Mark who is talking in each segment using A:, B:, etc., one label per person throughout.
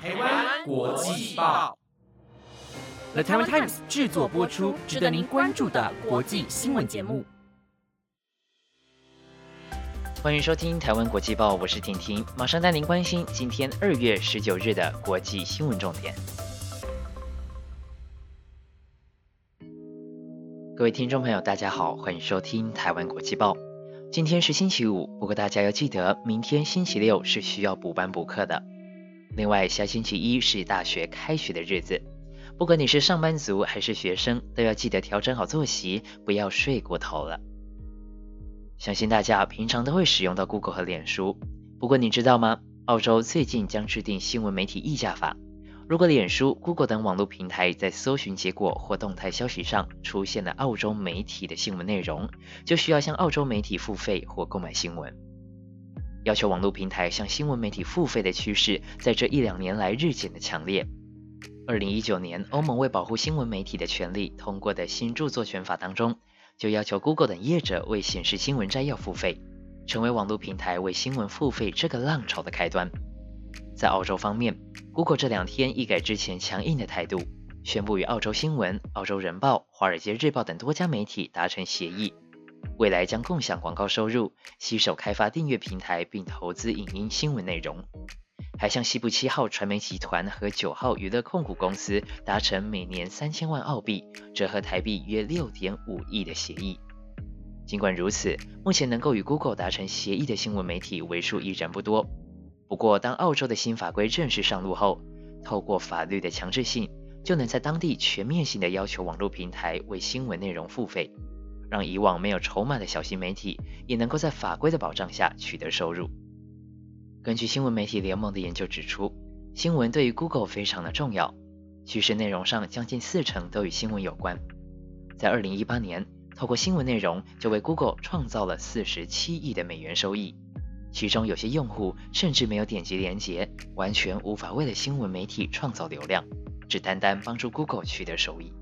A: 台湾国际报
B: ，The Taiwan Times 制作播出，值得您关注的国际新闻节目。
C: 欢迎收听《台湾国际报》，我是婷婷，马上带您关心今天二月十九日的国际新闻重点。各位听众朋友，大家好，欢迎收听《台湾国际报》。今天是星期五，不过大家要记得，明天星期六是需要补班补课的。另外，下星期一是大学开学的日子，不管你是上班族还是学生，都要记得调整好作息，不要睡过头了。相信大家平常都会使用到 Google 和脸书，不过你知道吗？澳洲最近将制定新闻媒体议价法。如果脸书、Google 等网络平台在搜寻结果或动态消息上出现了澳洲媒体的新闻内容，就需要向澳洲媒体付费或购买新闻。要求网络平台向新闻媒体付费的趋势，在这一两年来日渐的强烈。二零一九年，欧盟为保护新闻媒体的权利通过的新著作权法当中，就要求 Google 等业者为显示新闻摘要付费，成为网络平台为新闻付费这个浪潮的开端。在澳洲方面，Google 这两天一改之前强硬的态度，宣布与澳洲新闻、澳洲人报、华尔街日报等多家媒体达成协议，未来将共享广告收入，携手开发订阅平台，并投资影音新闻内容，还向西部七号传媒集团和九号娱乐控股公司达成每年三千万澳币（折合台币约六点五亿）的协议。尽管如此，目前能够与 Google 达成协议的新闻媒体为数依然不多。不过，当澳洲的新法规正式上路后，透过法律的强制性，就能在当地全面性的要求网络平台为新闻内容付费，让以往没有筹码的小型媒体也能够在法规的保障下取得收入。根据新闻媒体联盟的研究指出，新闻对于 Google 非常的重要，趋势内容上将近四成都与新闻有关。在2018年，透过新闻内容就为 Google 创造了47亿的美元收益。其中有些用户甚至没有点击连接，完全无法为了新闻媒体创造流量，只单单帮助 Google 取得收益。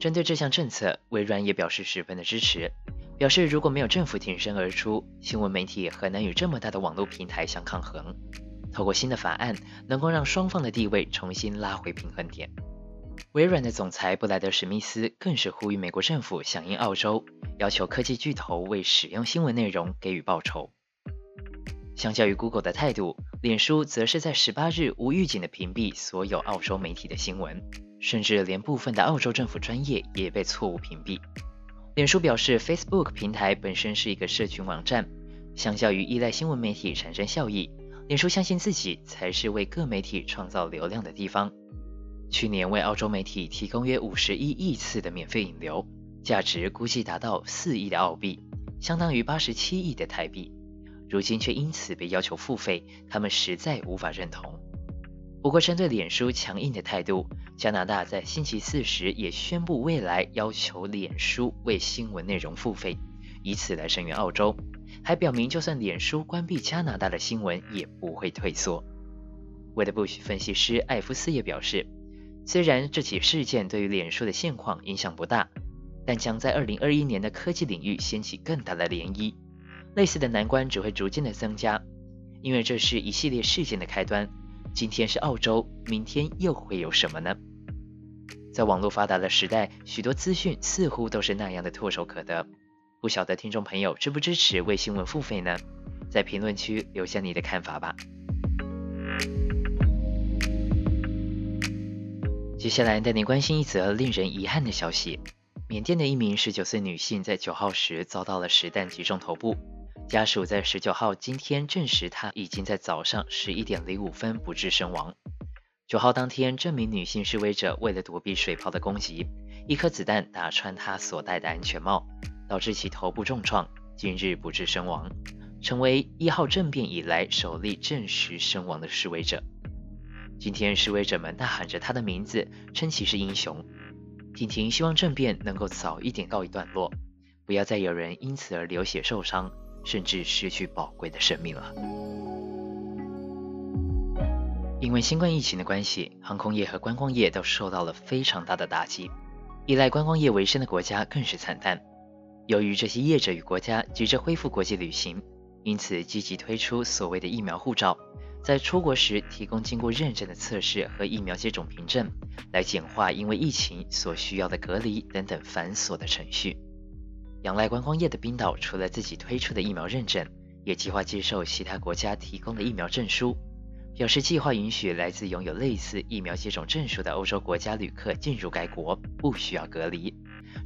C: 针对这项政策，微软也表示十分的支持，表示如果没有政府挺身而出，新闻媒体很难与这么大的网络平台相抗衡。透过新的法案，能够让双方的地位重新拉回平衡点。微软的总裁布莱德史密斯更是呼吁美国政府响应澳洲，要求科技巨头为使用新闻内容给予报酬。相较于 Google 的态度，脸书则是在十八日无预警的屏蔽所有澳洲媒体的新闻，甚至连部分的澳洲政府专业也被错误屏蔽。脸书表示，Facebook 平台本身是一个社群网站，相较于依赖新闻媒体产生效益，脸书相信自己才是为各媒体创造流量的地方。去年为澳洲媒体提供约五十一亿次的免费引流，价值估计达到四亿的澳币，相当于八十七亿的台币。如今却因此被要求付费，他们实在无法认同。不过，针对脸书强硬的态度，加拿大在星期四时也宣布，未来要求脸书为新闻内容付费，以此来声援澳洲，还表明就算脸书关闭加拿大的新闻，也不会退缩。为了不许分析师艾夫斯也表示，虽然这起事件对于脸书的现况影响不大，但将在2021年的科技领域掀起更大的涟漪。类似的难关只会逐渐的增加，因为这是一系列事件的开端。今天是澳洲，明天又会有什么呢？在网络发达的时代，许多资讯似乎都是那样的唾手可得。不晓得听众朋友支不支持为新闻付费呢？在评论区留下你的看法吧。接下来带你关心一则令人遗憾的消息：缅甸的一名十九岁女性在九号时遭到了实弹击中头部。家属在十九号今天证实，他已经在早上十一点零五分不治身亡。九号当天，这名女性示威者为了躲避水炮的攻击，一颗子弹打穿她所戴的安全帽，导致其头部重创，今日不治身亡，成为一号政变以来首例证实身亡的示威者。今天，示威者们大喊着她的名字，称其是英雄。婷婷希望政变能够早一点告一段落，不要再有人因此而流血受伤。甚至失去宝贵的生命了。因为新冠疫情的关系，航空业和观光业都受到了非常大的打击。依赖观光业为生的国家更是惨淡。由于这些业者与国家急着恢复国际旅行，因此积极推出所谓的疫苗护照，在出国时提供经过认证的测试和疫苗接种凭证，来简化因为疫情所需要的隔离等等繁琐的程序。仰赖观光业的冰岛，除了自己推出的疫苗认证，也计划接受其他国家提供的疫苗证书，表示计划允许来自拥有类似疫苗接种证书的欧洲国家旅客进入该国，不需要隔离，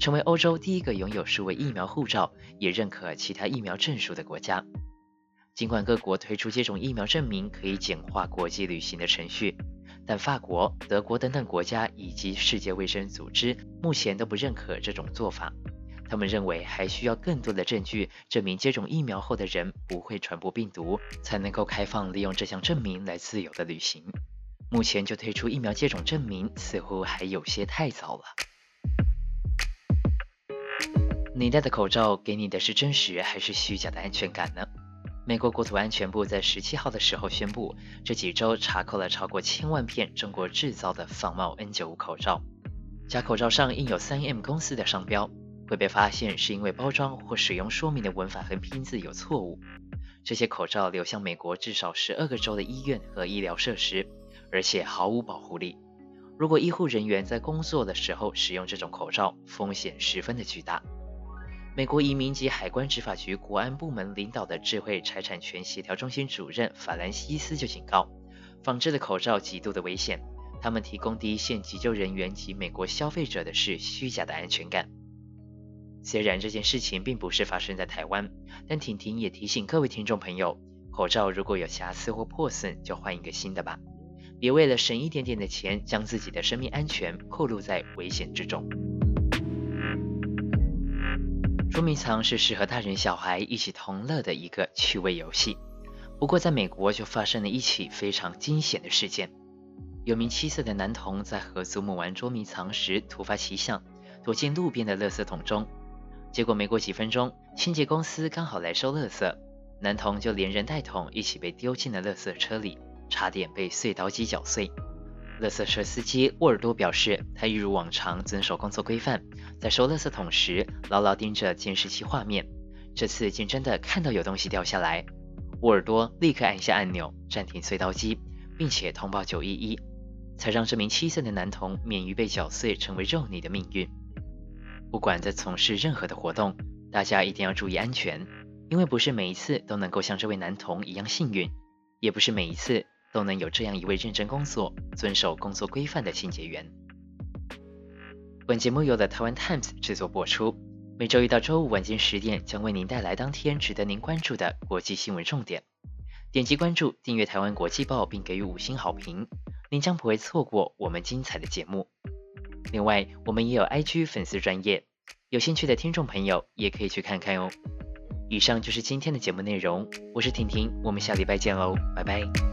C: 成为欧洲第一个拥有数位疫苗护照，也认可其他疫苗证书的国家。尽管各国推出接种疫苗证明可以简化国际旅行的程序，但法国、德国等等国家以及世界卫生组织目前都不认可这种做法。他们认为还需要更多的证据证明接种疫苗后的人不会传播病毒，才能够开放利用这项证明来自由的旅行。目前就推出疫苗接种证明，似乎还有些太早了。你戴的口罩给你的是真实还是虚假的安全感呢？美国国土安全部在十七号的时候宣布，这几周查扣了超过千万片中国制造的仿冒 N95 口罩，假口罩上印有 3M 公司的商标，会被发现是因为包装或使用说明的文法和拼字有错误。这些口罩流向美国至少十二个州的医院和医疗设施，而且毫无保护力。如果医护人员在工作的时候使用这种口罩，风险十分的巨大。美国移民及海关执法局国安部门领导的智慧财产权协调中心主任法兰西斯就警告，仿制的口罩极度的危险，他们提供第一线急救人员及美国消费者的是虚假的安全感。虽然这件事情并不是发生在台湾，但婷婷也提醒各位听众朋友，口罩如果有瑕疵或破损，就换一个新的吧，别为了省一点点的钱，将自己的生命安全暴露在危险之中。捉迷藏是适合大人小孩一起同乐的一个趣味游戏。不过，在美国就发生了一起非常惊险的事件：有名七岁的男童在和祖母玩捉迷藏时突发奇想，躲进路边的垃圾桶中。结果没过几分钟，清洁公司刚好来收垃圾，男童就连人带桶一起被丢进了垃圾车里，差点被碎刀机绞碎。垃圾车司机沃尔多表示，他一如往常遵守工作规范，在收垃圾桶时牢牢盯着监视器画面。这次竟真的看到有东西掉下来，沃尔多立刻按下按钮暂停碎刀机，并且通报911，才让这名七岁的男童免于被搅碎成为肉泥的命运。不管在从事任何的活动，大家一定要注意安全，因为不是每一次都能够像这位男童一样幸运，也不是每一次。都能有这样一位认真工作、遵守工作规范的清洁员。本节目由的台湾 Times 制作播出，每周一到周五晚间十点将为您带来当天值得您关注的国际新闻重点。点击关注、订阅台湾国际报，并给予五星好评，您将不会错过我们精彩的节目。另外，我们也有 IG 粉丝专业，有兴趣的听众朋友也可以去看看哦。以上就是今天的节目内容，我是婷婷，我们下礼拜见喽，拜拜。